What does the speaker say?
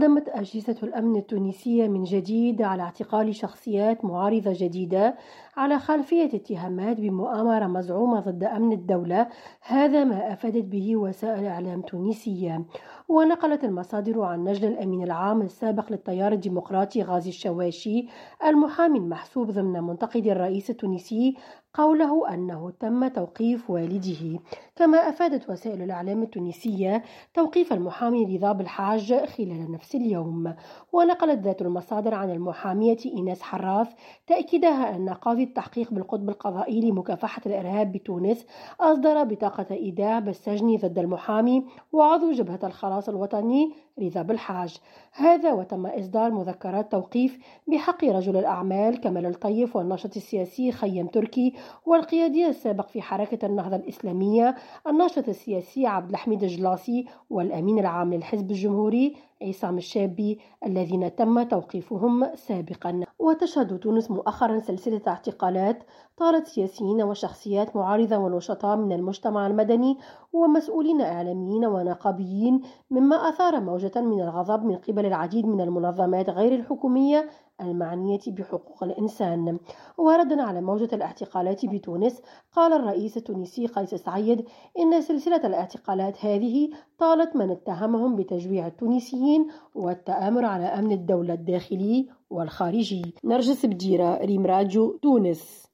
أقدمت أجهزة الأمن التونسية من جديد على اعتقال شخصيات معارضة جديدة على خلفية اتهامات بمؤامرة مزعومة ضد أمن الدولة هذا ما أفادت به وسائل إعلام تونسية. ونقلت المصادر عن نجل الأمين العام السابق للتيار الديمقراطي غازي الشواشي المحامي المحسوب ضمن منتقد الرئيس التونسي قوله أنه تم توقيف والده. كما أفادت وسائل الإعلام التونسية توقيف المحامي رضا بالحاج خلال نفس اليوم. ونقلت ذات المصادر عن المحامية إيناس حراث تأكيدها أن قاضي التحقيق بالقطب القضائي لمكافحة الإرهاب بتونس أصدر بطاقة إيداع بالسجن ضد المحامي وعضو جبهة الخلاص الوطني رضا بالحاج. هذا وتم إصدار مذكرات توقيف بحق رجل الأعمال كمال الطيف والناشط السياسي خيم تركي والقيادي السابق في حركة النهضة الإسلامية الناشط السياسي عبد الحميد الجلاصي والأمين العام للحزب الجمهوري عصام الشابي الذين تم توقيفهم سابقا. وتشهد تونس مؤخرا سلسلة اعتقالات طالت سياسيين وشخصيات معارضة ونشطاء من المجتمع المدني ومسؤولين إعلاميين ونقابيين مما أثار موجة من الغضب من قبل العديد من المنظمات غير الحكومية المعنية بحقوق الإنسان. وردا على موجة الاعتقالات بتونس قال الرئيس التونسي قيس سعيد إن سلسلة الاعتقالات هذه طالت من اتهمهم بتجويع التونسيين والتآمر على أمن الدولة الداخلي والخارجي. نرجس بديرة ريم راجو تونس.